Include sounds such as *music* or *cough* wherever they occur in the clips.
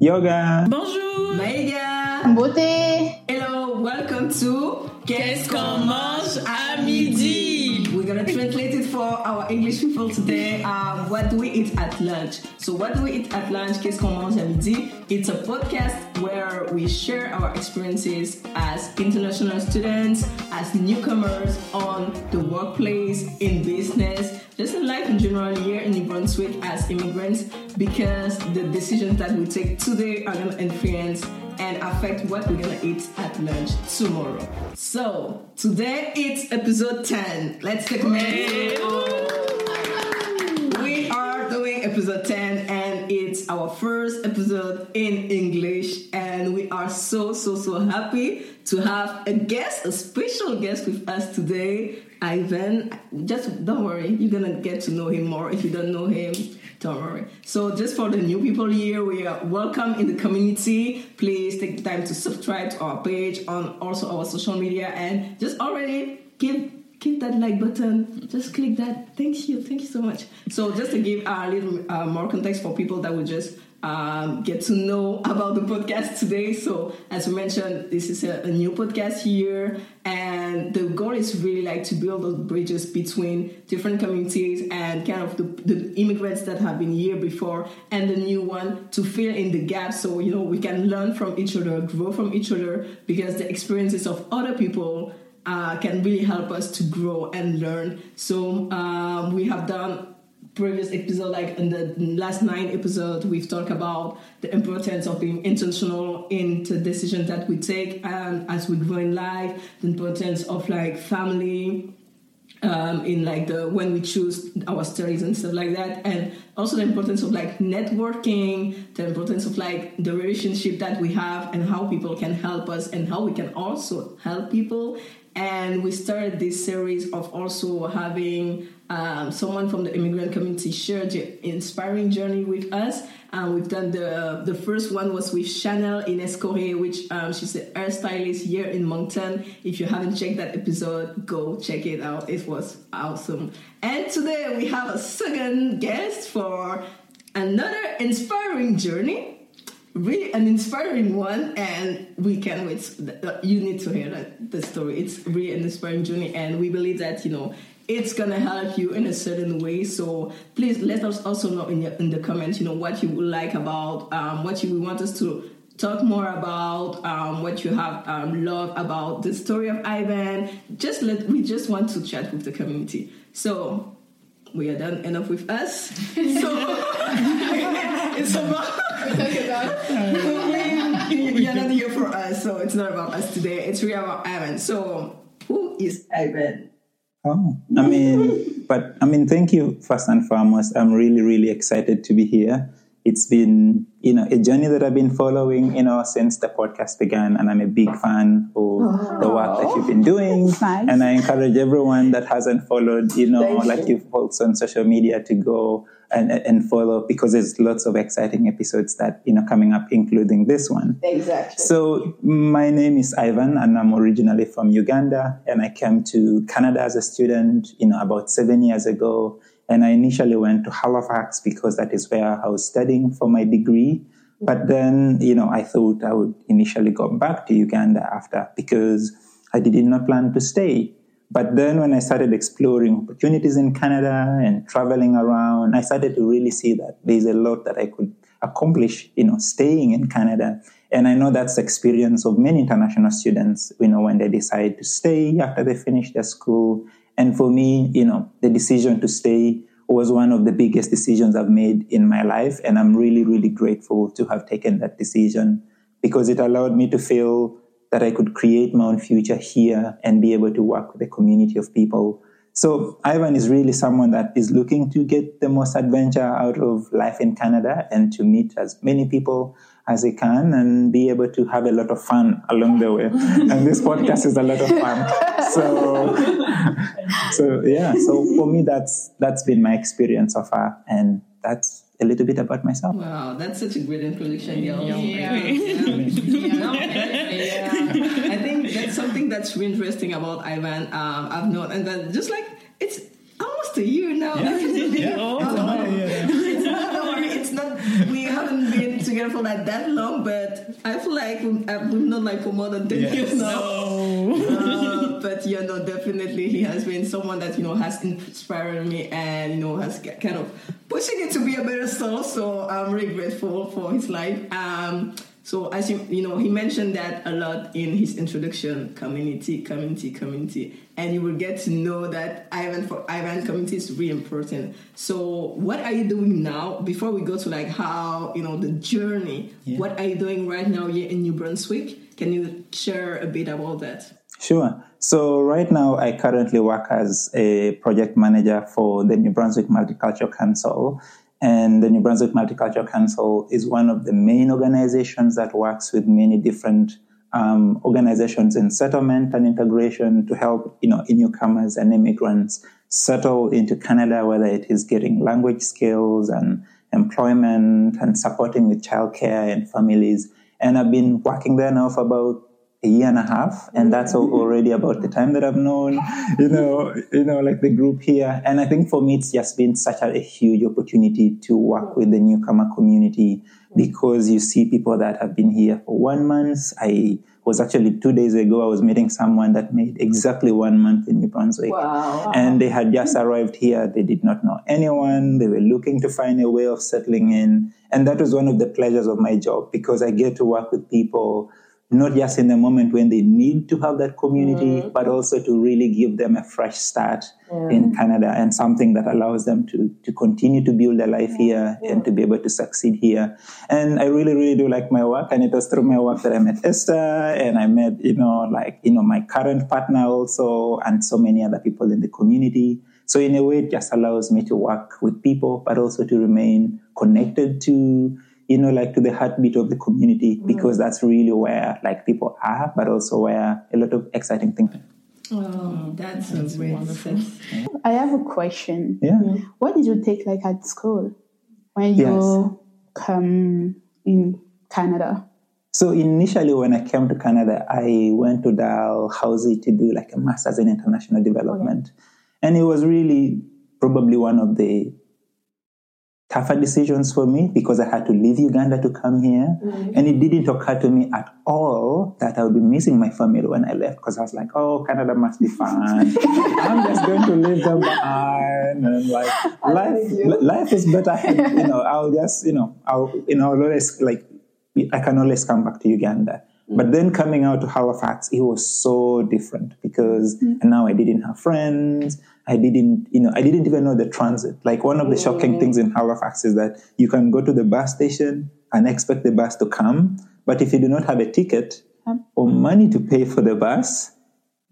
Yoga. Bonjour. Maïga. Beauté. Hello, welcome to Qu'est-ce qu'on mange à midi? We're gonna translate it for our English people today. Um, what do we eat at lunch? So, what do we eat at lunch? Qu'est-ce qu'on mange à midi? It's a podcast where we share our experiences as international students, as newcomers on the workplace, in business, just in life in general here in New Brunswick as immigrants, because the decisions that we take today are gonna influence and affect what we're gonna eat at lunch tomorrow. So today it's episode 10. Let's take a minute. We are doing episode 10 and it's our first episode in English and we are so so so happy to have a guest, a special guest with us today. Ivan, just don't worry, you're gonna get to know him more if you don't know him. Don't worry. So, just for the new people here, we are welcome in the community. Please take the time to subscribe to our page on also our social media and just already give click that like button. Just click that. Thank you. Thank you so much. So, just to give a little uh, more context for people that will just um, get to know about the podcast today. So, as we mentioned, this is a, a, new podcast here, and the goal is really like to build those bridges between different communities and kind of the, the immigrants that have been here before and the new one to fill in the gaps. So, you know, we can learn from each other, grow from each other, because the experiences of other people uh, can really help us to grow and learn. So, um, we have done previous episode, like in the last nine episodes, we've talked about the importance of being intentional in the decisions that we take and as we grow in life, the importance of like family. Um, in like the when we choose our studies and stuff like that, and also the importance of like networking, the importance of like the relationship that we have, and how people can help us, and how we can also help people. And we started this series of also having um, someone from the immigrant community shared the inspiring journey with us. And we've done the the first one was with Chanel Ines Correa, which um, she's a hairstylist here in Moncton. If you haven't checked that episode, go check it out. It was awesome. And today we have a second guest for another inspiring journey really an inspiring one and we can't wait. You need to hear that the story. It's really an inspiring journey and we believe that you know it's gonna help you in a certain way. So please let us also know in, the, in the comments you know what you would like about um, what you want us to talk more about um, what you have um, love about the story of ivan. Just let we just want to chat with the community. So we are done. Enough with us. *laughs* So *laughs* it's about you're not here for us, so it's not about us today. It's really about Ivan. So, who is Ivan? Oh, I mean, but I mean, thank you first and foremost. I'm really, really excited to be here. It's been, you know, a journey that I've been following, you know, since the podcast began, and I'm a big fan of oh. the work that you've been doing. Nice. And I encourage everyone that hasn't followed, you know, Thank like you. you've also on social media to go and, and follow because there's lots of exciting episodes that, you know, coming up, including this one. Exactly. So my name is Ivan and I'm originally from Uganda and I came to Canada as a student, you know, about seven years ago. And I initially went to Halifax because that is where I was studying for my degree. But then, you know, I thought I would initially go back to Uganda after because I did not plan to stay. But then when I started exploring opportunities in Canada and traveling around, I started to really see that there's a lot that I could accomplish, you know, staying in Canada. And I know that's the experience of many international students, you know, when they decide to stay after they finish their school. And for me, you know, the decision to stay was one of the biggest decisions I've made in my life. And I'm really, really grateful to have taken that decision because it allowed me to feel that I could create my own future here and be able to work with a community of people. So Ivan is really someone that is looking to get the most adventure out of life in Canada and to meet as many people as he can and be able to have a lot of fun along the way. *laughs* and this podcast is a lot of fun. So, *laughs* so yeah. So for me, that's that's been my experience so far, and that's a little bit about myself. Wow, that's such a great introduction, y'all. Yeah. No, *laughs* yeah. I think that's something that's really interesting about Ivan. Um, I've known, and then just like it's almost a year now. Yeah. Yeah. Oh, It's a matter, yeah. it's not. Don't worry, it's not. We haven't been together together for like that long, but I feel like we've, uh, we've known like for more than ten Yes. years now. Uh, but yeah, know, definitely he has been someone that you know has inspired me and you know has kind of pushing it to be a better soul. So I'm really grateful for his life. Um, so as you you know, he mentioned that a lot in his introduction: community, community, community, and you will get to know that Ivan for Ivan community is really important. So what are you doing now? Before we go to like how you know the journey, Yeah. what are you doing right now here in New Brunswick? Can you share a bit about that? Sure. So right now, I currently work as a project manager for the New Brunswick Multicultural Council. And the New Brunswick Multicultural Council is one of the main organizations that works with many different um, organizations in settlement and integration to help, you know, newcomers and immigrants settle into Canada, whether it is getting language skills and employment and supporting with childcare and families. And I've been working there now for about a year and a half, and that's already about the time that I've known, you know, you know, like the group here. And I think for me, it's just been such a, a huge opportunity to work with the newcomer community because you see people that have been here for one month. I was actually two days ago. I was meeting someone that made exactly one month in New Brunswick, Wow. and they had just arrived here. They did not know anyone. They were looking to find a way of settling in, and that was one of the pleasures of my job because I get to work with people not just in the moment when they need to have that community, mm-hmm. but also to really give them a fresh start in Canada and something that allows them to, to continue to build their life here and to be able to succeed here. And I really, really do like my work. And it was through my work that I met Esther and I met, you know, like, you know, my current partner also and so many other people in the community. So in a way, it just allows me to work with people, but also to remain connected to, you know, like to the heartbeat of the community because that's really where like people are, but also where a lot of exciting things. Oh, that's, a great sense. *laughs* I have a question. Yeah. What did you take like at school when you come in Canada? So initially, when I came to Canada, I went to Dalhousie to do like a master's in international development, and it was really probably one of the tougher decisions for me because I had to leave Uganda to come here, mm-hmm. and it didn't occur to me at all that I would be missing my family when I left because I was like, "Oh, Canada must be fun. *laughs* I'm just going to leave them behind, and like life, life is better. You know, I'll just, you know, I'll, you know, I'll always like." I can always come back to Uganda. Mm. But then coming out to Halifax, it was so different because mm. now I didn't have friends. I didn't, you know, I didn't even know the transit. Like one of the shocking things in Halifax is that you can go to the bus station and expect the bus to come. But if you do not have a ticket or money to pay for the bus,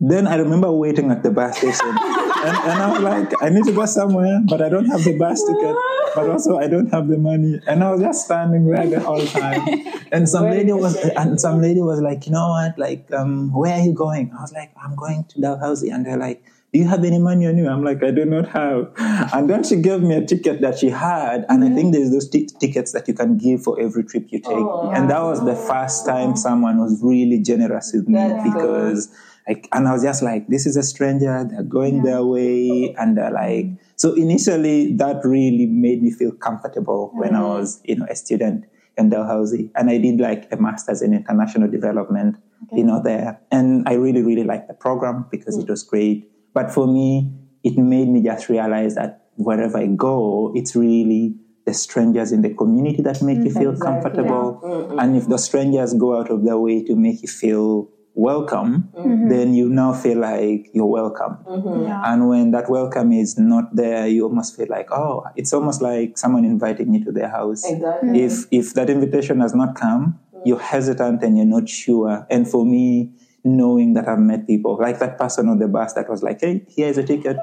then I remember waiting at the bus station. *laughs* and, and I was like, I need to go somewhere, but I don't have the bus ticket. But also, I don't have the money, and I was just standing there the whole time. And some lady was, and some lady was like, you know what? Like, um, where are you going? I was like, I'm going to Dalhousie, and they're like, do you have any money on you? I'm like, I do not have. And then she gave me a ticket that she had, and I think there's those t- tickets that you can give for every trip you take. and that was the first time someone was really generous with me because. Like, and I was just like, this is a stranger, they're going their way. And they're like, so initially that really made me feel comfortable when I mm-hmm. was, you know, a student in Dalhousie. And I did like a master's in international development, you know, there. And I really, really liked the program because it mm. was great. But for me, it made me just realize that wherever I go, it's really the strangers in the community that make you mm-hmm. feel comfortable. Mm-hmm. And if the strangers go out of their way to make you feel welcome, mm-hmm. then you now feel like you're welcome. And when that welcome is not there, you almost feel like, oh, it's almost like someone inviting you to their house. Exactly. If if that invitation has not come, mm. you're hesitant and you're not sure. And for me, knowing that I've met people, like that person on the bus that was like, hey, here's a ticket.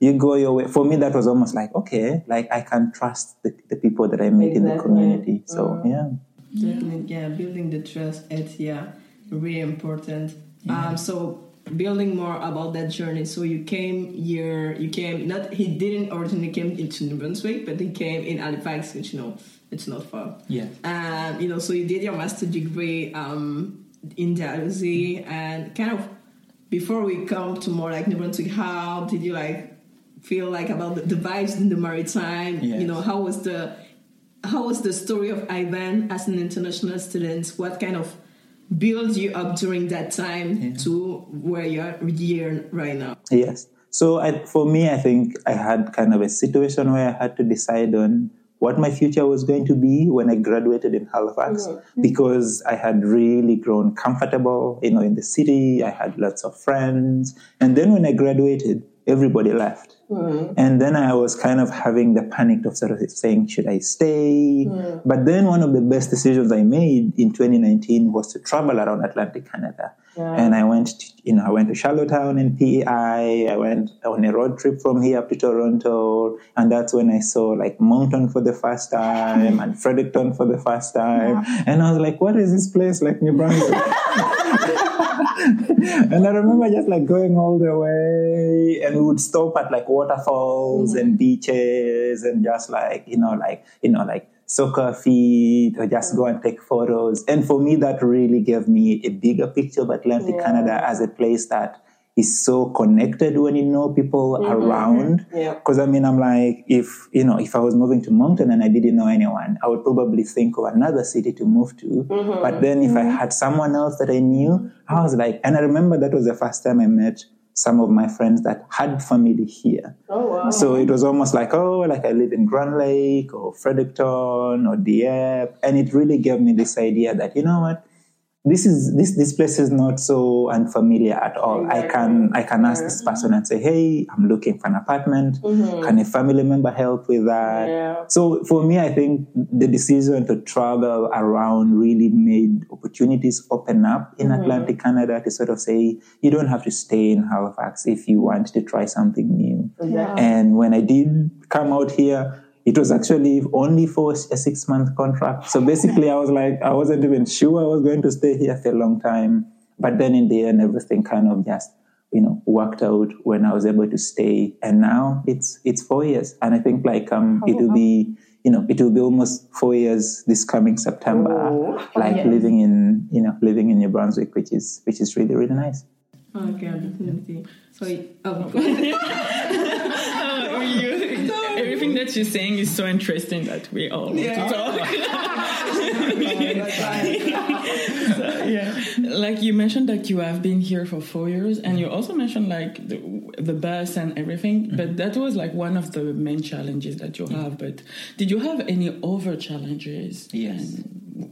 You go your way. For me, that was almost like, okay, like I can trust the, the people that I meet in the community. So, yeah. Definitely, yeah. Building the trust, it's yeah, really important. Um, so building more about that journey. So you came here. You came not. He didn't originally came into New Brunswick, but he came in Halifax, which you know it's not far. Yeah. Um, you know, so you did your master degree um, in Dalhousie, and kind of before we come to more like New Brunswick, how did you like feel like about the, the vibes in the maritime? Yes. You know, how was the how was the story of Ivan as an international student? What kind of built you up during that time yeah. to where you are here right now? Yes. So I, for me, I think I had kind of a situation where I had to decide on what my future was going to be when I graduated in Halifax mm-hmm. because I had really grown comfortable, you know, in the city. I had lots of friends. And then when I graduated, everybody left. Mm. And then I was kind of having the panic of sort of saying, should I stay? Mm. But then one of the best decisions I made in 2019 was to travel around Atlantic Canada. Yeah. And I went to, you know, I went to Charlottetown in PEI. I went on a road trip from here up to Toronto. And that's when I saw like Moncton for the first time and Fredericton for the first time. Yeah. And I was like, what is this place like New Brunswick? *laughs* and I remember just like going all the way and we would stop at like waterfalls mm-hmm. and beaches and just like, you know, like, you know, like soccer feet or just go and take photos. And for me, that really gave me a bigger picture of Atlantic yeah. Canada as a place that is so connected when you know people mm-hmm. around. Because yeah. I mean, I'm like, if you know, if I was moving to Moncton and I didn't know anyone, I would probably think of another city to move to. Mm-hmm. But then if mm-hmm. I had someone else that I knew, I was like, and I remember that was the first time I met some of my friends that had family here. Oh, wow. So it was almost like, oh, like I live in Grand Lake or Fredericton or Dieppe. And it really gave me this idea that, you know what? This is this this place is not so unfamiliar at all. Exactly. I can I can ask this person and say, "Hey, I'm looking for an apartment. Mm-hmm. Can a family member help with that?" Yeah. So for me, I think the decision to travel around really made opportunities open up in mm-hmm. Atlantic Canada to sort of say, "You don't have to stay in Halifax if you want to try something new." Yeah. And when I did come out here, it was actually only for a six month contract. So basically, I was like, I wasn't even sure I was going to stay here for a long time. But then in the end, everything kind of just, you know, worked out when I was able to stay. And now it's it's four years, and I think like um, it will be, you know, it will be almost four years this coming September, oh, like yes. living in, you know, living in New Brunswick, which is which is really really nice. Okay, definitely. So, um, *laughs* everything that you're saying is so interesting that we all want yeah. to talk. *laughs* so, yeah, like you mentioned that you have been here for four years, and you also mentioned like the, the bus and everything. Mm-hmm. But that was like one of the main challenges that you have. But did you have any other challenges? Yes.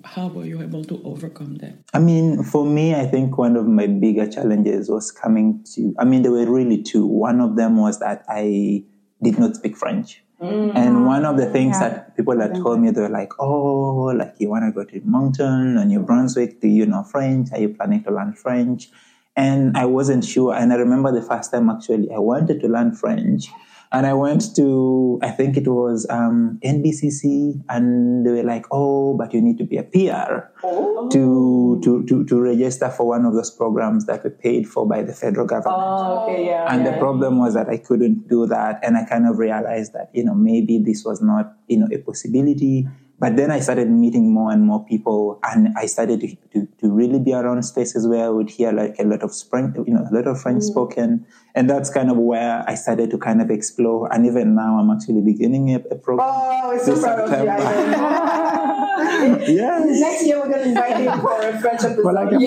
how were you able to overcome them? I mean, for me, I think one of my bigger challenges was coming to. I mean, there were really two. One of them was that I did not speak French. Mm. And one of the things yeah. that people that told me, they were like, oh, like you want to go to Moncton or New Brunswick, do you know French? Are you planning to learn French? And I wasn't sure. And I remember the first time actually I wanted to learn French. And I went to, I think it was um, NBCC, and they were like, "Oh, but you need to be a PR oh. to, to to to register for one of those programs that were paid for by the federal government." Oh, okay, yeah. And yeah, the problem was that I couldn't do that, and I kind of realized that you know maybe this was not you know a possibility. But then I started meeting more and more people, and I started to, to, to really be around spaces where I would hear like a lot of French, you know, a lot of French mm. spoken, and that's kind of where I started to kind of explore. And even now, I'm actually beginning a, a program. Oh, it's so proud of you. *laughs* yes. Next year, we're going to invite you for a French episode. Like a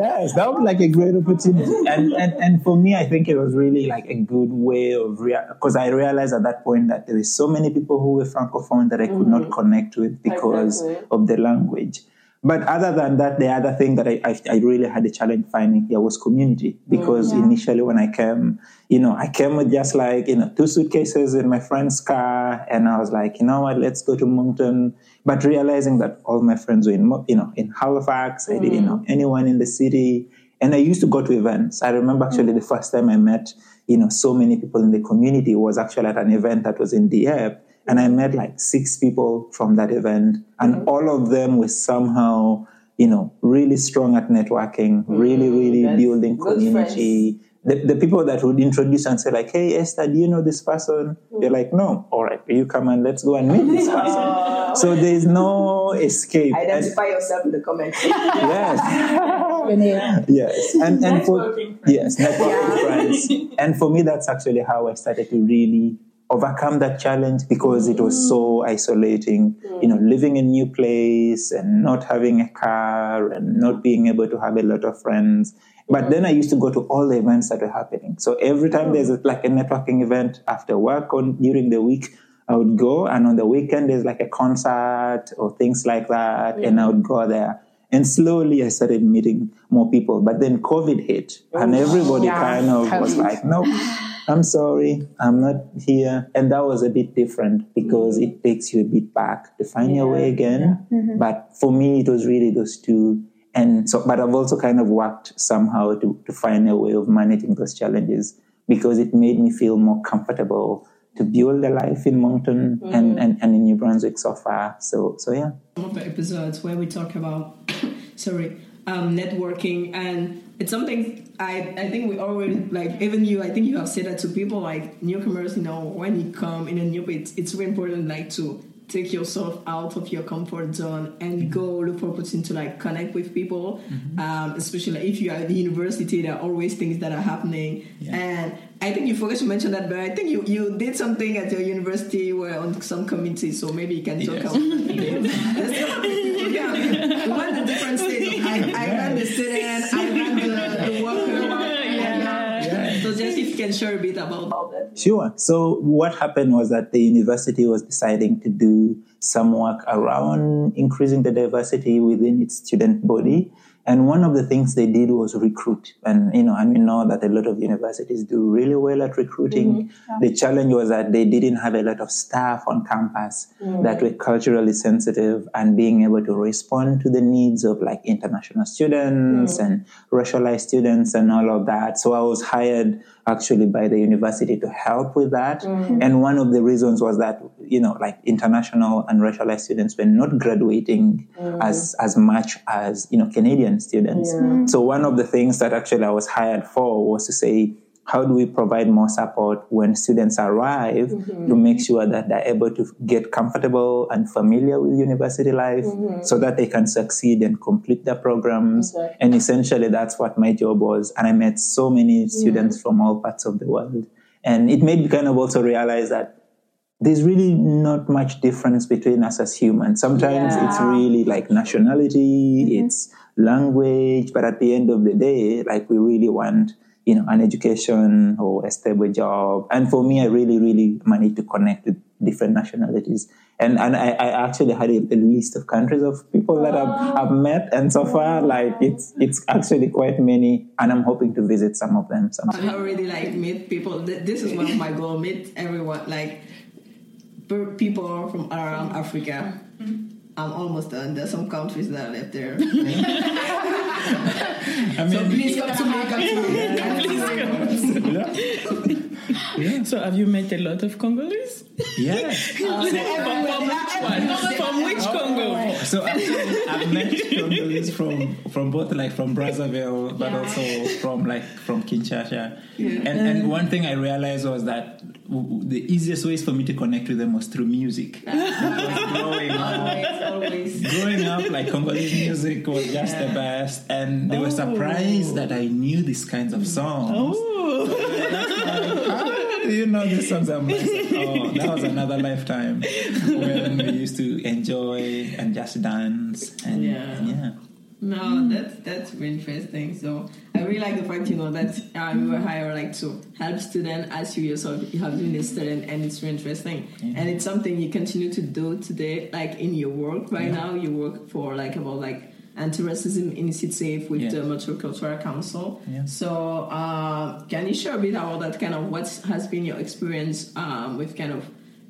yeah yes, that was like a great opportunity. And, and and for me, I think it was really like a good way of because rea- I realized at that point that there were so many people who were francophone that I could mm-hmm. not connect with because exactly. of the language. But other than that, the other thing that I, I, I really had a challenge finding here was community because mm, initially when I came, you know, I came with just like, you know, two suitcases in my friend's car and I was like, you know what, let's go to Moncton. But realizing that all my friends were in, you know, in Halifax, mm. I didn't know anyone in the city. And I used to go to events. I remember actually mm. the first time I met, you know, so many people in the community was actually at an event that was in Dieppe and I met like six people from that event, and mm-hmm. all of them were somehow, you know, really strong at networking, mm-hmm. really, really That's building community. The, the, people that would introduce and say like, "Hey, Esther, do you know this person?" Mm-hmm. They're like, "No." All right, you come and let's go and meet this *laughs* person. so there is no escape. Identify and, yourself in the comments. *laughs* yes. yes, and and for yes, networking yeah. friends. *laughs* And for me, that's actually how I started to really overcome that challenge because it was so isolating. You know, living in a new place and not having a car and not being able to have a lot of friends. But then I used to go to all the events that were happening. So every time hmm. there's a, like a networking event after work or during the week, I would go. And on the weekend, there's like a concert or things like that. And I would go there. And slowly I started meeting more people. But then COVID hit and oh, everybody Yeah, kind of was like, no, *laughs* I'm sorry, I'm not here. And that was a bit different because it takes you a bit back to find your way again. But for me, it was really those two. And so, but I've also kind of worked somehow to, to find a way of managing those challenges because it made me feel more comfortable to build a life in Moncton and, and, and in New Brunswick so far. So, so yeah. Some of the episodes where we talk about, *coughs* sorry, um, networking, and it's something I I think we already like. Even you, I think you have said that to people like newcomers. You know, when you come in a new place, it's really important like to take yourself out of your comfort zone and go look for opportunity to like connect with people um, especially if you are at the university there are always things that are happening. And i think you forgot to mention that but i think you, you did something at your university were on some committee so maybe you can talk Yes. about that *laughs* yeah, we went to different i, I ran the student i ran the, the worker you can share a bit about that Sure. So what happened was that the university was deciding to do some work around increasing the diversity within its student body. And one of the things they did was recruit. And, you know, and we know that a lot of universities do really well at recruiting. Mm-hmm. The challenge was that they didn't have a lot of staff on campus mm. that were culturally sensitive and being able to respond to the needs of like international students mm. and racialized students and all of that. So I was hired actually by the university to help with that. Mm-hmm. And one of the reasons was that, you know, like international and racialized students were not graduating mm-hmm. as, as much as, you know, Canadian students. So one of the things that actually I was hired for was to say, how do we provide more support when students arrive mm-hmm. to make sure that they're able to get comfortable and familiar with university life mm-hmm. so that they can succeed and complete their programs. And essentially that's what my job was. And i met so many students from all parts of the world. And it made me kind of also realize that there's really not much difference between us as humans. Sometimes it's really like nationality, mm-hmm. it's language, but at the end of the day, like we really want, you know, an education or a stable job. And for me, I really, really managed to connect with different nationalities. And and I, I actually had a, a list of countries of people that I've, I've met, and so far, like it's it's actually quite many, and I'm hoping to visit some of them. Some I already like meet people. This is one of my goals. Meet everyone, like people from around Africa. Mm-hmm. I'm almost done. There's some countries that are left there. *laughs* I so mean, please come to me. Come to me. Yeah. So have you met a lot of Congolese? yeah. *laughs* Uh, from, from which one? From which Congo? So actually, I've met Congolese from from both like from Brazzaville, but also from like from Kinshasa. And and one thing I realized was that w- w- the easiest ways for me to connect with them was through music. Ah. Growing up, Always, always. growing up, like Congolese music was just the best, and they were surprised that I knew these kinds of songs. Oh. That's like, how do you know songs? I'm like, *laughs* oh, that was another lifetime when we used to enjoy and just dance. And Yeah. yeah. No, that's that's really interesting. So I really like the fact you know that uh, you were hired like to help students as you yourself you have been a student, and it's really interesting. And it's something you continue to do today, like in your work right now. You work for like about like anti-racism initiative with Yeah. the Multicultural Council. Yeah. So uh, can you share a bit about that kind of what has been your experience um, with kind of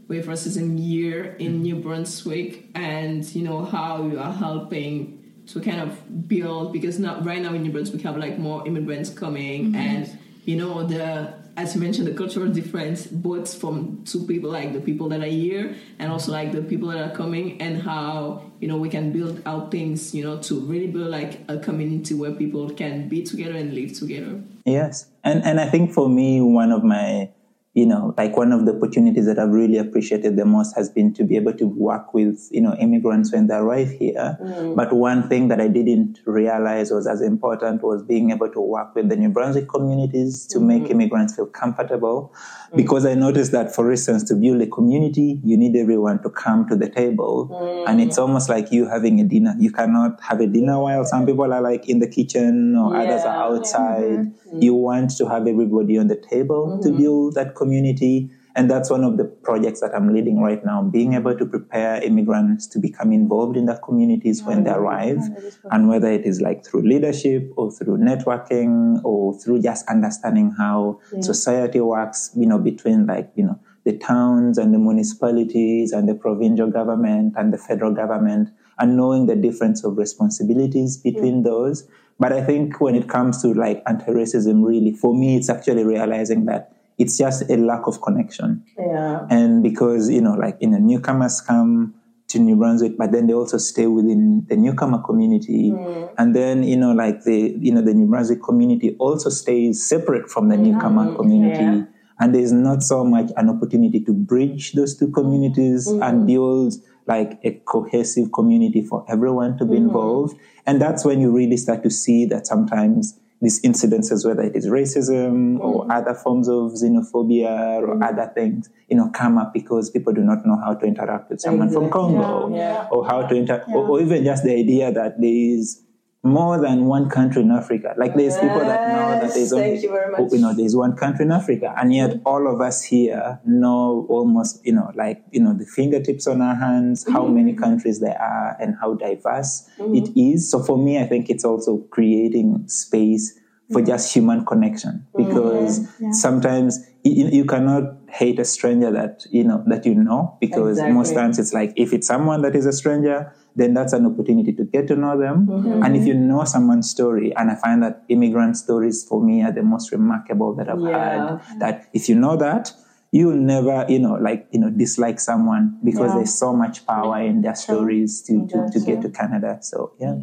with racism year in New Brunswick, and you know how you are helping to kind of build because now right now in New Brunswick we have like more immigrants coming and you know the as you mentioned the cultural difference both from two people like the people that are here and also like the people that are coming and how you know we can build out things you know to really build like a community where people can be together and live together Yes. And and I think for me one of my you know, like one of the opportunities that I've really appreciated the most has been to be able to work with, you know, immigrants when they arrive here. Mm. But one thing that I didn't realize was as important was being able to work with the New Brunswick communities to mm-hmm. make immigrants feel comfortable. Mm. Because I noticed that, for instance, to build a community, you need everyone to come to the table. Mm. And it's almost like you having a dinner. You cannot have a dinner while some people are like in the kitchen or yeah. others are outside. Mm-hmm. You want to have everybody on the table to mm-hmm. build that community. And that's one of the projects that I'm leading right now, being able to prepare immigrants to become involved in their communities when they arrive. And whether it is like through leadership or through networking or through just understanding how yeah. society works, you know, between like, you know, the towns and the municipalities and the provincial government and the federal government and knowing the difference of responsibilities between yeah. those. But I think when it comes to like anti-racism, really, for me, it's actually realizing that it's just a lack of connection. Yeah. And because, you know, like, you know, newcomers come to New Brunswick, but then they also stay within the newcomer community. Mm. And then, you know, like the, you know, the New Brunswick community also stays separate from the mm. newcomer community. Yeah. And there's not so much an opportunity to bridge those two communities mm. and build like a cohesive community for everyone to be mm. involved. And that's when you really start to see that sometimes these incidences, whether it is racism mm. or other forms of xenophobia or mm. other things, you know, come up because people do not know how to interact with someone exactly. from Congo yeah, yeah. or how to interact, yeah. or, or, even just the idea that there is more than one country in Africa. Like there's yes, people that know that there's only, you, you, know, there's one country in Africa, and yet all of us here know almost, you know, like you know, the fingertips on our hands, mm-hmm. how many countries there are, and how diverse mm-hmm. it is. So for me, I think it's also creating space for mm-hmm. just human connection because yeah. sometimes you, you, cannot hate a stranger that you know that you know because exactly. most times it's like if it's someone that is a stranger then that's an opportunity to get to know them. Mm-hmm. And if you know someone's story, and I find that immigrant stories for me are the most remarkable that I've yeah. had, that if you know that, you'll never, you know, like, you know, dislike someone because yeah. there's so much power in their stories to, to, to get to Canada. So, yeah.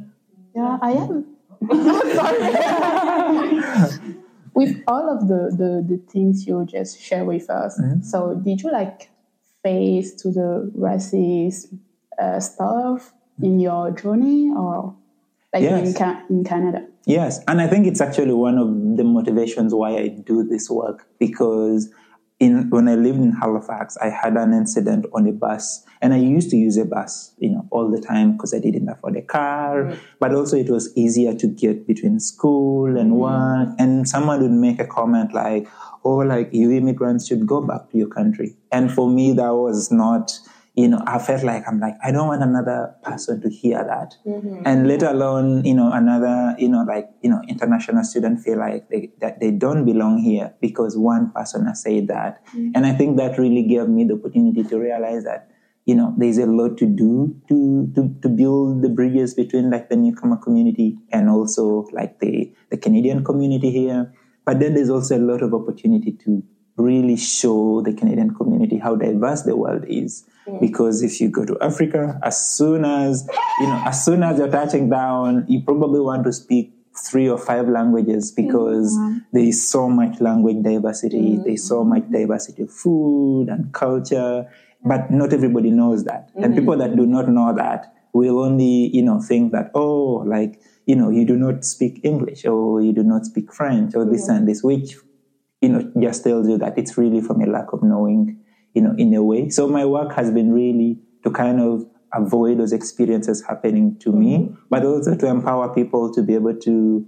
Yeah, I am. *laughs* with all of the, the, the things you just share with us, mm-hmm. so did you like face to the racist uh, stuff in your journey or like yes. in, Ca- in Canada? Yes, and I think it's actually one of the motivations why I do this work because in when I lived in Halifax, I had an incident on a bus, and I used to use a bus, you know, all the time because I didn't afford a car. Mm. But also, it was easier to get between school and mm. work. And someone would make a comment like, "Oh, like you immigrants should go back to your country." And for me, that was not you know, I felt like I'm like, I don't want another person to hear that. Mm-hmm. And let alone, you know, another, you know, like, you know, international student feel like they, that they don't belong here because one person has said that. Mm-hmm. And I think that really gave me the opportunity to realize that, you know, there's a lot to do to, to, to build the bridges between like the newcomer community and also like the, the Canadian community here. But then there's also a lot of opportunity to really show the Canadian community how diverse the world is. Mm. Because if you go to Africa, as soon as you know, as soon as you're touching down, you probably want to speak three or five languages because mm-hmm. there is so much language diversity, mm-hmm. there's so much diversity of food and culture, but not everybody knows that. Mm-hmm. And people that do not know that will only, you know, think that, oh, like, you know, you do not speak English or you do not speak French or this and this, which you know, just tells you that it's really from a lack of knowing, you know, in a way. So my work has been really to kind of avoid those experiences happening to me, mm-hmm. but also to empower people to be able to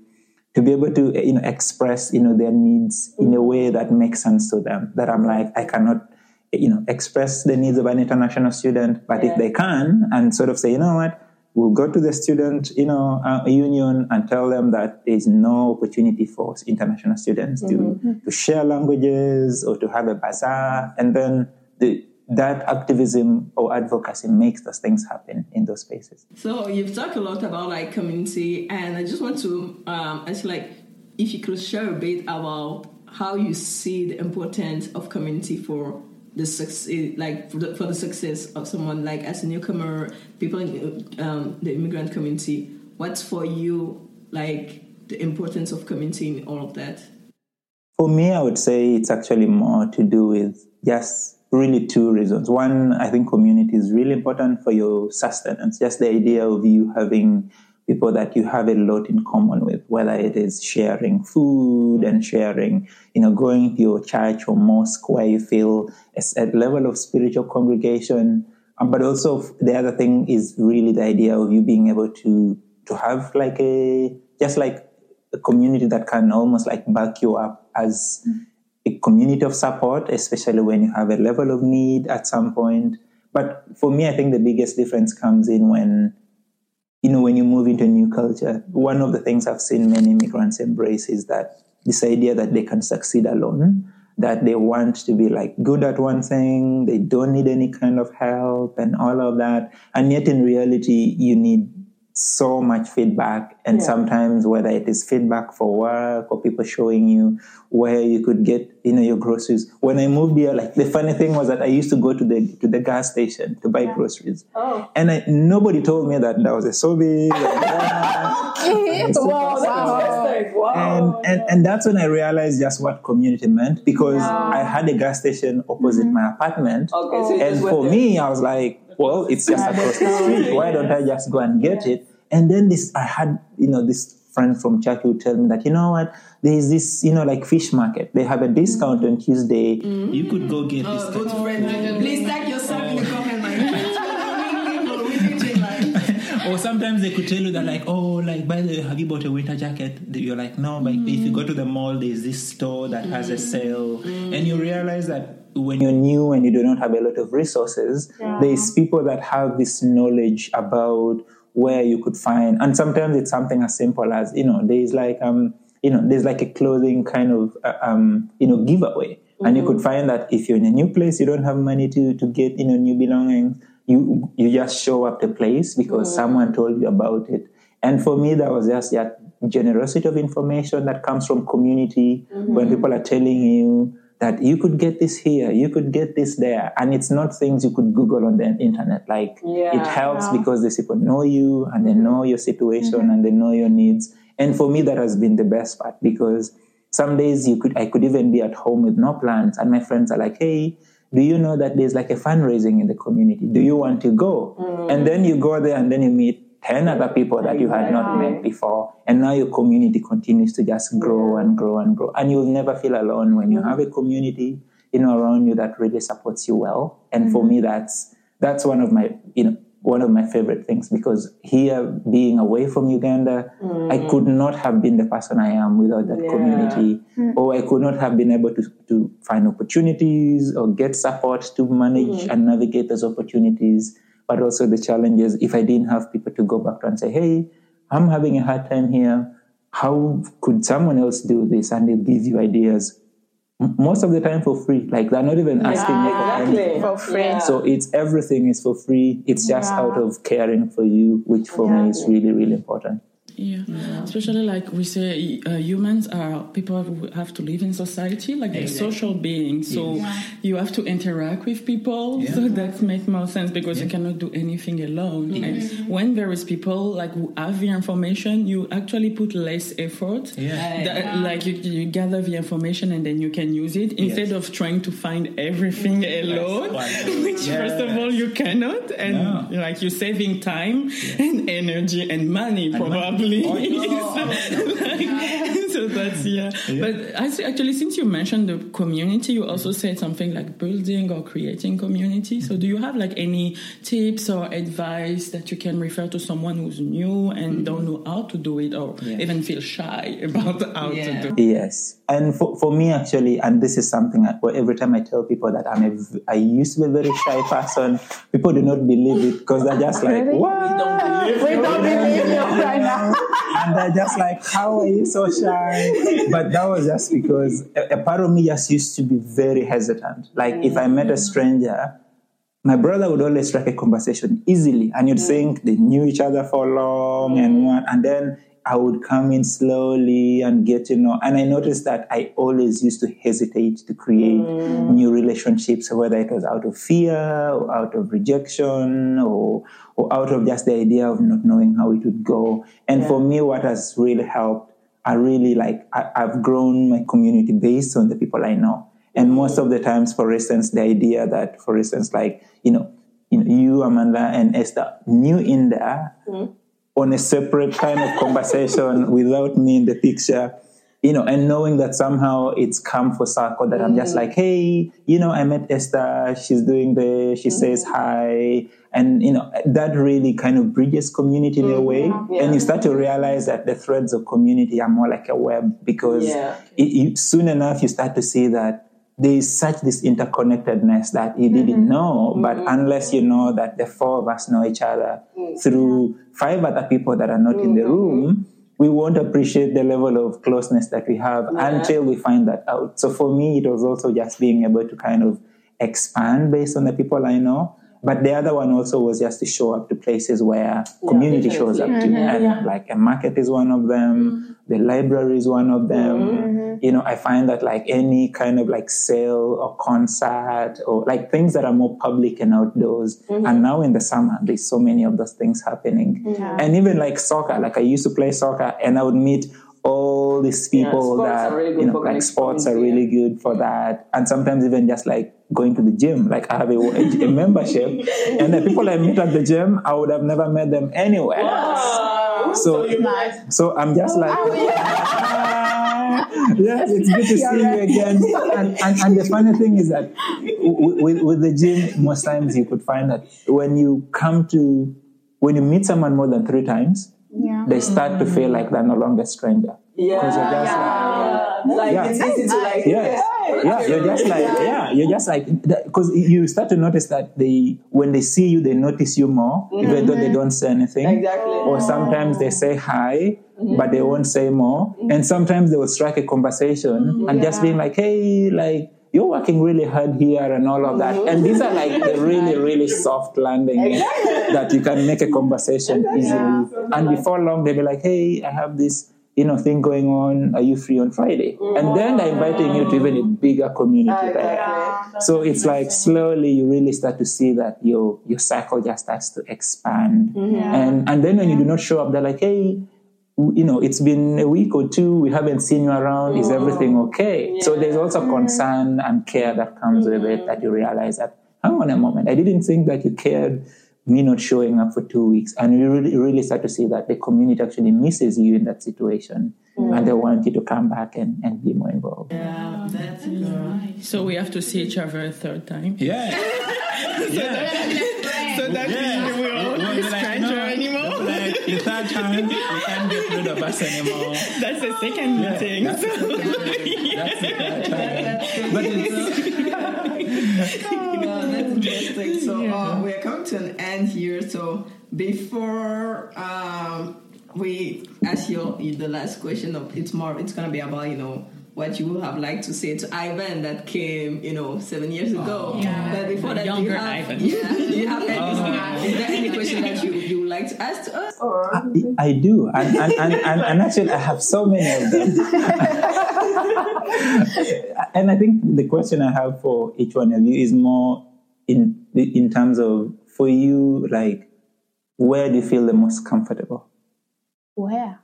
to be able to you know express you know their needs in a way that makes sense to them. That I'm like I cannot you know express the needs of an international student, but yeah. if they can and sort of say you know what we'll go to the student, you know, uh, union and tell them that there's no opportunity for international students mm-hmm. to, to share languages or to have a bazaar. And then the, that activism or advocacy makes those things happen in those spaces. So you've talked a lot about like community, and I just want to um, ask like if you could share a bit about how you see the importance of community for the success, like for the, for the, success of someone like as a newcomer, people in um, the immigrant community. What's for you like the importance of community in all of that? For me, I would say it's actually more to do with just really two reasons. One, I think community is really important for your sustenance. Just the idea of you having people that you have a lot in common with, whether it is sharing food and sharing, you know, going to your church or mosque where you feel a, a level of spiritual congregation. Um, but also the other thing is really the idea of you being able to to have like a just like a community that can almost like back you up as a community of support, especially when you have a level of need at some point. But for me, I think the biggest difference comes in when, you know, when you move into a new culture. One of the things I've seen many immigrants embrace is that this idea that they can succeed alone, that they want to be like good at one thing, they don't need any kind of help and all of that. And yet in reality, you need so much feedback. And yeah. sometimes whether it is feedback for work or people showing you where you could get you know your groceries. When i moved here like the funny thing was that i used to go to the to the gas station to buy yeah. groceries. Oh. and I, nobody told me that that was a so big and, *laughs* wow, and, and and that's when i realized just what community meant because i had a gas station opposite mm-hmm. my apartment. Okay, so and for me i was like well, it's just across the street. Why don't I just go and get it? And then this, I had, you know, this friend from church would tell me that, you know what, there is this, you know, like fish market. They have a discount on Tuesday. Mm-hmm. You could go get this. Good friend. Please tag yourself sometimes they could tell you that like oh like by the way have you bought a winter jacket you're like no but mm. if you go to the mall there's this store that mm. has a sale mm. and you realize that when you're new and you do not have a lot of resources yeah. there's people that have this knowledge about where you could find, and sometimes it's something as simple as, you know, there's like, um, you know, there's like a clothing kind of, uh, um, you know, giveaway. Mm-hmm. And you could mm-hmm. find that if you're in a new place, you don't have money to, to get, you know, new belongings, you, you just show up the place because mm-hmm. someone told you about it. And for me, that was just that generosity of information that comes from community mm-hmm. when people are telling you, that you could get this here, you could get this there. And it's not things you could Google on the internet. Like yeah, it helps yeah. because these people know you and they know your situation mm-hmm. and they know your needs. And for me, that has been the best part because some days you could, I could even be at home with no plans and my friends are like, Hey, do you know that there's like a fundraising in the community? Do you want to go? Mm-hmm. And then you go there and then you meet 10 other people that you had not met before. And now your community continues to just grow and grow and grow. And you'll never feel alone when you have a community, you know, around you that really supports you well. And mm-hmm. for me, that's, that's one of my, you know, one of my favorite things because here being away from Uganda, mm. I could not have been the person I am without that yeah. community, mm. or I could not have been able to, to find opportunities or get support to manage mm. and navigate those opportunities but also the challenges if I didn't have people to go back to and say, hey, I'm having a hard time here. How could someone else do this? And they'll give you ideas. Most of the time for free. Like they're not even asking yeah, for anything. For free. Yeah. So it's everything is for free. It's just yeah. out of caring for you, which for me is really, really important. Yeah. yeah. especially like we say, uh, humans are people who have to live in society, like exactly. they're social beings. So yeah. you have to interact with people. Yeah. So that makes more sense because you cannot do anything alone. Mm-hmm. And when there is people like who have the information, you actually put less effort. Yeah. That, like you, you, gather the information and then you can use it instead yes. of trying to find everything alone, *laughs* which first of all you cannot, and like you're saving time and energy and money and probably. Money so *laughs* that's yeah. yeah. But actually, since you mentioned the community, you also said something like building or creating community. So do you have like any tips or advice that you can refer to someone who's new and mm-hmm. don't know how to do it or yeah. even feel shy about how yeah. to do? it? Yes, and for, for me actually, and this is something I, every time I tell people that I'm a, I used to be a very shy person, people do not believe it because they're just like, really? what? We don't believe, we don't believe you right now and they're just like, how are you so shy? *laughs* But that was just because a, a part of me just used to be very hesitant. Like if I met a stranger, my brother would always strike a conversation easily, and you'd mm. think they knew each other for long and what, and then I would come in slowly and get to know. And I noticed that I always used to hesitate to create mm. new relationships, whether it was out of fear or out of rejection or, or out of just the idea of not knowing how it would go. And yeah. for me, what has really helped are really like I, I've grown my community based on the people I know. And most of the times, for instance, the idea that, for instance, like you know, you, know, you Amanda, and Esther knew in there hmm. on a separate kind of conversation *laughs* without me in the picture, you know, and knowing that somehow it's come for circle that I'm just hmm. like, hey, you know, I met Esther, she's doing this, she hmm. says hi. And, you know, that really kind of bridges community in a way. Mm-hmm. And you start to realize that the threads of community are more like a web because Yeah. it, you, soon enough you start to see that there is such this interconnectedness that you didn't mm-hmm. know, but mm-hmm. unless you know that the four of us know each other through five other people that are not in the room, we won't appreciate the level of closeness that we have until we find that out. So for me, it was also just being able to kind of expand based on the people I know. But the other one also was just to show up to places where community shows up to. And mm-hmm. like a market is one of them, mm-hmm. the library is one of them. Mm-hmm. You know, I find that like any kind of like sale or concert or like things that are more public and outdoors. And now in the summer, there's so many of those things happening. And even like soccer, like I used to play soccer and I would meet all these people sports that really you know like connecting sports are really good for that. And sometimes even just like going to the gym. Like i have a, a *laughs* membership and the people i meet at the gym i would have never met them anywhere. So Nice. so i'm just like *laughs* yeah it's good to see you again. and, and, and the funny thing is that with, with the gym most times you could find that when you come to when you meet someone more than three times Yeah. they start to feel like they're no longer stranger. Yeah. Because you're just like- Like Yeah. it's easy to like yes. Yeah you're just like yeah. you're just like because you start to notice that they when they see you they notice you more even though they mm-hmm. don't say anything. Exactly. or sometimes they say hi mm-hmm. but they won't say more. And mm-hmm. sometimes they will strike a conversation and just being like hey like you're working really hard here and all of that. Mm-hmm. And these are like the *laughs* really really soft landing that you can make a conversation easily. And before long they'll be like hey i have this you know thing going on. Are you free on friday? And then they're inviting you to even a bigger community there. So it's like slowly you really start to see that your your cycle just starts to expand. Mm-hmm. And and then when you do not show up they're like hey you know it's been a week or two we haven't seen you around is mm-hmm. everything okay? So there's also mm-hmm. concern and care that comes with it that you mm-hmm. realize that hang on a moment i didn't think that you cared me not showing up for two weeks. And you really, really start to see that the community actually misses you in that situation. And they want you to come back and, and be more involved. Yeah, that's uh, So we have to see each other a third time. Yeah. *laughs* yeah. So that Yeah. means we're all We'll be like, stranger no, anymore. Like, the third time, you can't get rid of us anymore. That's the second meeting. that's So, That's the third time. But it's, Wow, that's interesting. So uh, we are coming to an end here. So before um, we ask you the last question, of it's more. It's gonna be about you know what you would have liked to say to Ivan that came you know seven years oh. ago. Yeah. But before The that, do you younger have, Ivan. *laughs* Yeah, do you have any? Oh. Is there any question that you you would like to ask to us? Or I, I do, and and, and, and and actually, I have so many of them. *laughs* and I think the question I have for each one of you is more in in terms of for you, like where do you feel the most comfortable? Where?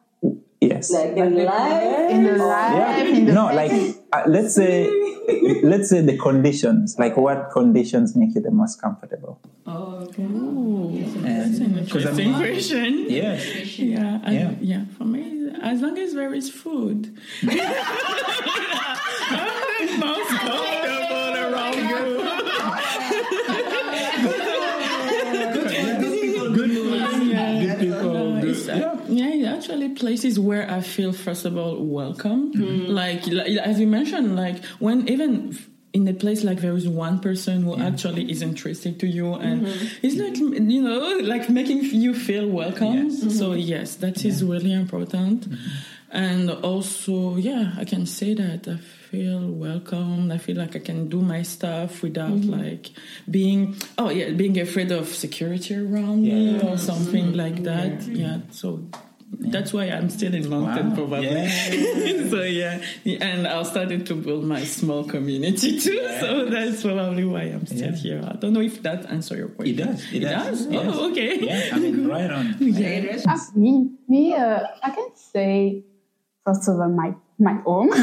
Yes. like in life? In the life, in the No, like uh, let's say let's say the conditions. Like what conditions make you the most comfortable? Oh, okay. that's an And- 'cause I'm- interesting question. Yes. Yeah, I- Yeah. yeah. For me, as long as there is food, *laughs* *laughs* I'm the most comfortable around you. good people. No, Good, it's, uh, yeah, actually places where I feel first of all welcome. Hmm. Like, like as you mentioned, like when even in a place like there is one person who actually is interested to you and mm-hmm. it's like mm-hmm. you know like making you feel welcome. Yes. So mm-hmm. yes, that is really important. And also, yeah, I can say that I feel welcome. I feel like I can do my stuff without like being, oh yeah, being afraid of security around me or something like that. Yeah. So that's why I'm still in Moncton Wow. probably. Yeah. *laughs* so yeah, and I started to build my small community too. So that's probably why I'm still Yeah. here. I don't know if that answers your question. It does. It, does. Yes. Oh, okay. Yeah, I mean, *laughs* right on. Yeah. Ah, me, me, uh, I can say first of all, my my home, *laughs*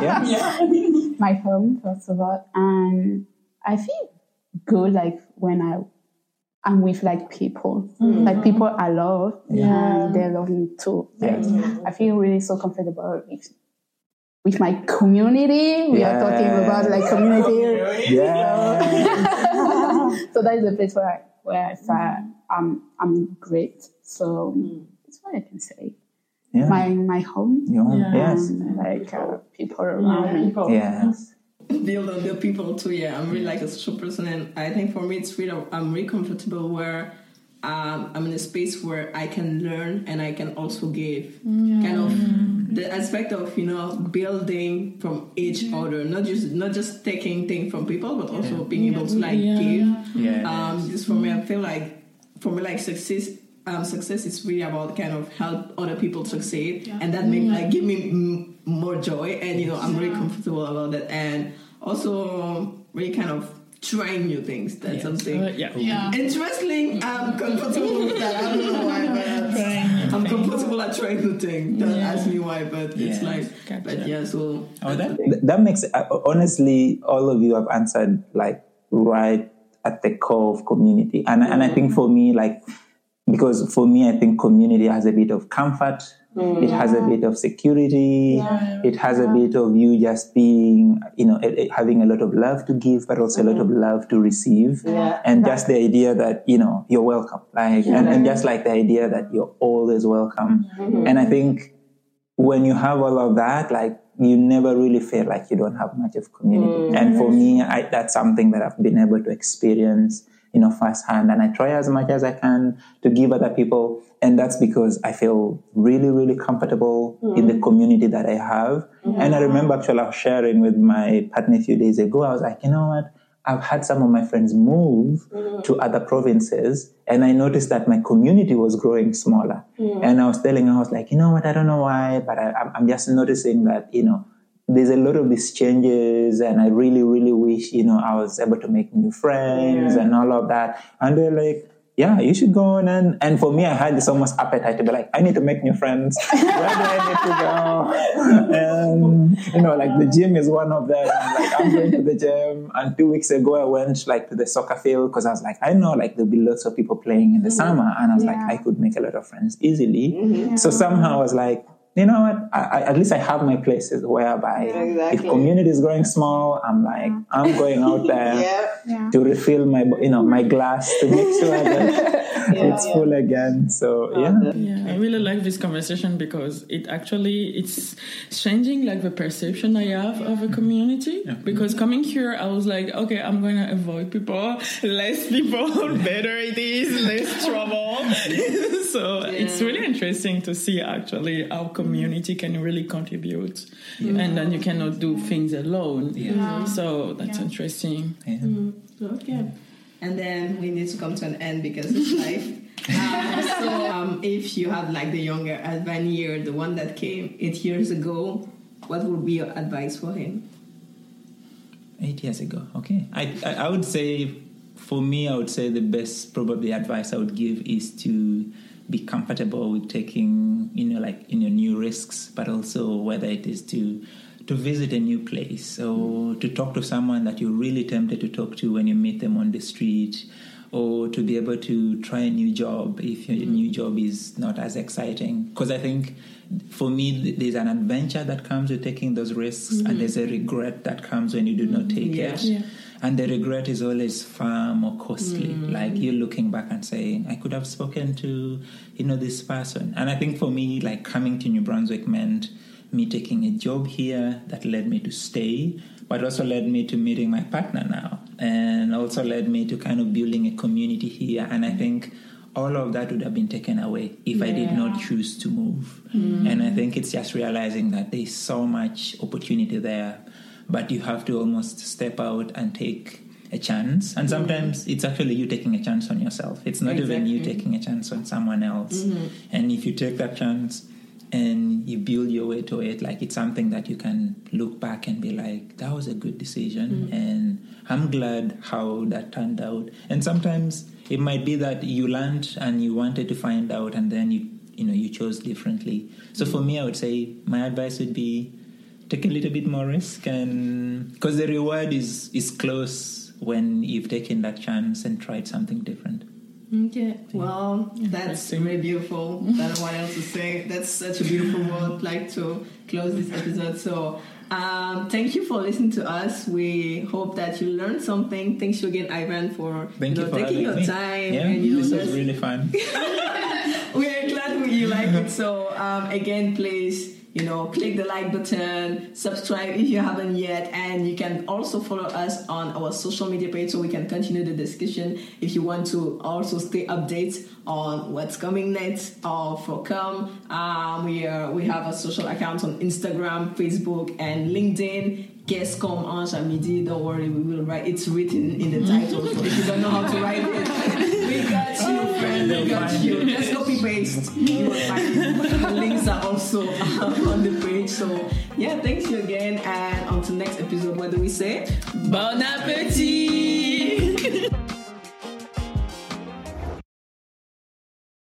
Yeah. my home first of all, and I feel good like when I I'm with like people, mm-hmm. like people I love, and they love me too. Like, I feel really so comfortable with with my community. We are talking about like community. Yeah. *laughs* so that is the place where I, where I find mm-hmm. I'm I'm great. So mm. that's what I can say. Yeah. My my home. Your home. Yeah. Yes. like uh, people around me. Yes. *laughs* build on the people too. Yeah, I'm really like a social person, and I think for me it's really I'm really comfortable where um, I'm in a space where I can learn and I can also give. Kind of the aspect of you know building from each other, not just not just taking things from people, but also being able to like Yeah. give. Yeah. Um, this for me, I feel like for me like success. Um, success is really about kind of help other people succeed, and that make like give me m- more joy, and you know I'm really comfortable about that, and also really kind of trying new things. That's Yes. something Uh, yeah. Yeah. interesting. I'm comfortable with that. I don't know why, *laughs* but I'm *laughs* comfortable at trying new things. Don't ask me why, but it's Yeah. like, Gotcha. but yeah. So Oh, that that makes uh, honestly all of you have answered like right at the core of community and and i think for me like because for me i think community has a bit of comfort. It has a mm. bit of security. It has a bit of you just being you know eh, eh, having a lot of love to give but also a lot mm-hmm. of love to receive. And just the idea that you know you're welcome. Like and, and just like the idea that you're always welcome. Mm-hmm. And i think when you have all of that, like you never really feel like you don't have much of community. Mm. And for mm-hmm. me, I, that's something that I've been able to experience, you know, firsthand. And I try as much as I can to give other people. And that's because I feel really, really comfortable in the mm. community that I have. Mm-hmm. And I remember actually I was sharing with my partner a few days ago. I was like, you know what? I've had some of my friends move mm. to other provinces, and I noticed that my community was growing smaller. Mm. And I was telling her, I was like, you know what? I don't know why, but I, I'm just noticing that, you know, there's a lot of these changes, and I really, really wish, you know, I was able to make new friends and all of that. And they're like, yeah, you should go on. And, and for me, I had this almost appetite to be like, I need to make new friends. *laughs* Where do I need to go? And, you know, like the gym is one of them. Like, I'm going to the gym. And two weeks ago, I went like to the soccer field because I was like, I know like there'll be lots of people playing in the mm-hmm. summer. And I was like, I could make a lot of friends easily. Mm-hmm. So somehow I was like, you know what? I, I, at least I have my places whereby if Exactly. community is growing small, I'm like, I'm going out *laughs* there Yeah. Yeah. to refill my you know my glass to make *laughs* sure that it's yeah. full again. So yeah, Yeah, I really like this conversation because it actually it's changing like the perception I have of a community. Because coming here, I was like, okay, I'm gonna avoid people, *laughs* less people, better it is, less trouble. so it's really interesting to see actually how community can really contribute, and then you cannot do things alone. Yeah. So that's interesting. yeah. Okay. And then we need to come to an end because it's life. um, *laughs* so, um, if you have like the younger Ivan year, the one that came eight years ago, what would be your advice for him? Eight years ago. Okay. I, I I would say for me I would say the best probably advice I would give is to be comfortable with taking you know like you know new risks, but also whether it is to to visit a new place or to talk to someone that you're really tempted to talk to when you meet them on the street or to be able to try a new job if your mm. new job is not as exciting. Because i think for me there's an adventure that comes with taking those risks and mm. there's a regret that comes when you do not mm. take Yeah. it Yeah. And the regret is always far more costly mm. like you're looking back and saying i could have spoken to you know this person. And i think for me like coming to new brunswick meant me taking a job here that led me to stay but also led me to meeting my partner now and also led me to kind of building a community here. And i think all of that would have been taken away if i did not choose to move. Mm. And i think it's just realizing that there's so much opportunity there but you have to almost step out and take a chance. And mm-hmm. sometimes it's actually you taking a chance on yourself. It's not even you taking a chance on someone else. Mm-hmm. And if you take that chance and you build your way to it like it's something that you can look back and be like that was a good decision mm-hmm. and i'm glad how that turned out. And sometimes it might be that you learned and you wanted to find out and then you you know you chose differently. So for me, I would say my advice would be take a little bit more risk, and because the reward is is close when you've taken that chance and tried something different. Okay, well, that's really beautiful. I don't know what else to say. That's such a beautiful word, like to close this episode. So, um, thank you for listening to us. We hope that you learned something. Thanks again, Ivan, for Thank you you know, for taking your me. time. Yeah, and, you know, this was really fun. *laughs* we're glad you like it. So um, again, please, you know, click the like button, subscribe if you haven't yet, and you can also follow us on our social media page so we can continue the discussion. If you want to also stay updated on what's coming next or for come, um, we are, we have a social account on Instagram, Facebook, and LinkedIn. Guest come on Midi. Don't worry, we will write. It's written in the title. So if you don't know how to write it, we got you, oh, friend. We got you. Just copy paste. You will find it. The links are also uh, on the page. So yeah, thanks you again, and until next episode. What do we say? Bon appetit! *laughs*